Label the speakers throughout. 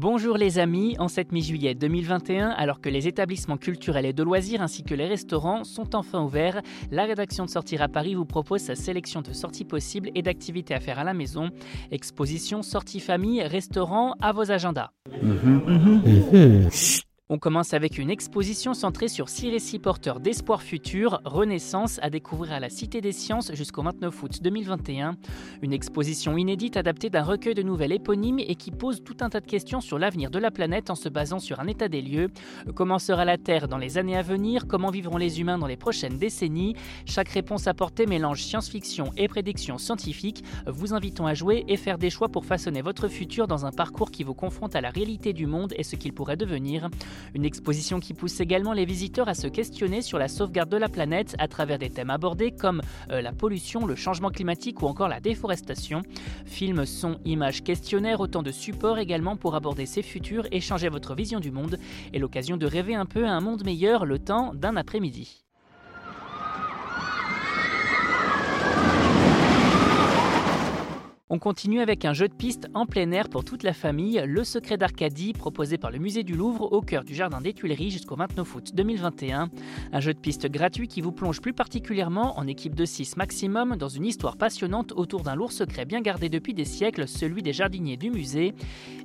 Speaker 1: Bonjour les amis, en cette mi-juillet 2021, alors que les établissements culturels et de loisirs ainsi que les restaurants sont enfin ouverts, la rédaction de Sortir à Paris vous propose sa sélection de sorties possibles et d'activités à faire à la maison. Exposition, sorties famille, restaurants, à vos agendas. On commence avec une exposition centrée sur six récits porteurs d'espoir futur, Renaissance, à découvrir à la Cité des Sciences jusqu'au 29 août 2021. Une exposition inédite adaptée d'un recueil de nouvelles éponymes et qui pose tout un tas de questions sur l'avenir de la planète en se basant sur un état des lieux. Comment sera la Terre dans les années à venir? Comment vivront les humains dans les prochaines décennies? Chaque réponse apportée mélange science-fiction et prédictions scientifiques, vous invitons à jouer et faire des choix pour façonner votre futur dans un parcours qui vous confronte à la réalité du monde et ce qu'il pourrait devenir. Une exposition qui pousse également les visiteurs à se questionner sur la sauvegarde de la planète à travers des thèmes abordés comme euh, la pollution, le changement climatique ou encore la déforestation. Films, sons, images, questionnaires, autant de supports également pour aborder ces futurs et changer votre vision du monde et l'occasion de rêver un peu à un monde meilleur le temps d'un après-midi. On continue avec un jeu de piste en plein air pour toute la famille, Le Secret d'Arcadie, proposé par le Musée du Louvre au cœur du Jardin des Tuileries jusqu'au 29 août 2021. Un jeu de piste gratuit qui vous plonge plus particulièrement en équipe de 6 maximum dans une histoire passionnante autour d'un lourd secret bien gardé depuis des siècles, celui des jardiniers du musée.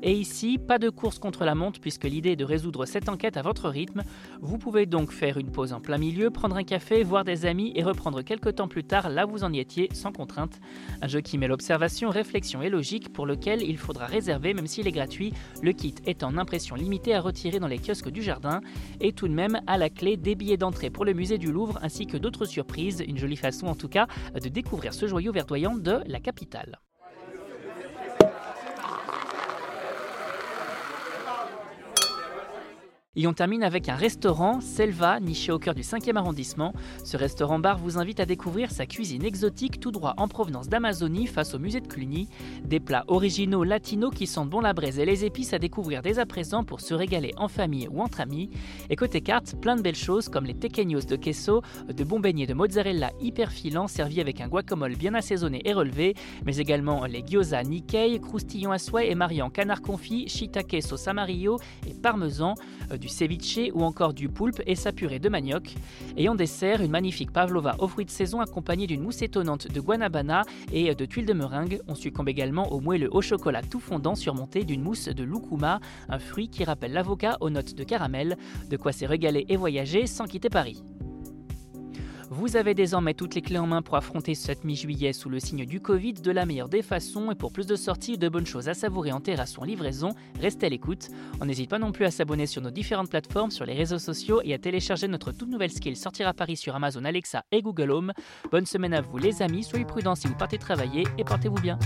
Speaker 1: Et ici, pas de course contre la montre puisque l'idée est de résoudre cette enquête à votre rythme. Vous pouvez donc faire une pause en plein milieu, prendre un café, voir des amis et reprendre quelques temps plus tard là où vous en y étiez sans contrainte. Un jeu qui met l'observation réflexion et logique pour lequel il faudra réserver même s'il est gratuit, le kit est en impression limitée à retirer dans les kiosques du jardin. Et tout de même à la clé des billets d'entrée pour le musée du Louvre ainsi que d'autres surprises, une jolie façon en tout cas de découvrir ce joyau verdoyant de la capitale. Et on termine avec un restaurant, Selva, niché au cœur du 5e arrondissement. Ce restaurant-bar vous invite à découvrir sa cuisine exotique tout droit en provenance d'Amazonie face au musée de Cluny. Des plats originaux latinos qui sentent bon la braise et les épices à découvrir dès à présent pour se régaler en famille ou entre amis. Et côté carte, plein de belles choses comme les tequeños de queso, de bons beignets de mozzarella hyper filants servis avec un guacamole bien assaisonné et relevé, mais également les gyoza Nikkei, croustillons à souhait et mariant canard confit, shiitake sauce amarillo et parmesan. Euh, du ceviche ou encore du poulpe et sa purée de manioc. Et en dessert, une magnifique pavlova aux fruits de saison accompagnée d'une mousse étonnante de guanabana et de tuiles de meringue. On succombe également au moelleux au chocolat tout fondant surmonté d'une mousse de lucuma, un fruit qui rappelle l'avocat aux notes de caramel. De quoi s'est régalé et voyager sans quitter Paris. Vous avez désormais toutes les clés en main pour affronter cette mi-juillet sous le signe du Covid de la meilleure des façons et pour plus de sorties de bonnes choses à savourer en terrasse ou en livraison, restez à l'écoute. On n'hésite pas non plus à s'abonner sur nos différentes plateformes, sur les réseaux sociaux et à télécharger notre toute nouvelle skill Sortir à Paris sur Amazon Alexa et Google Home. Bonne semaine à vous les amis, soyez prudents si vous partez travailler et portez-vous bien.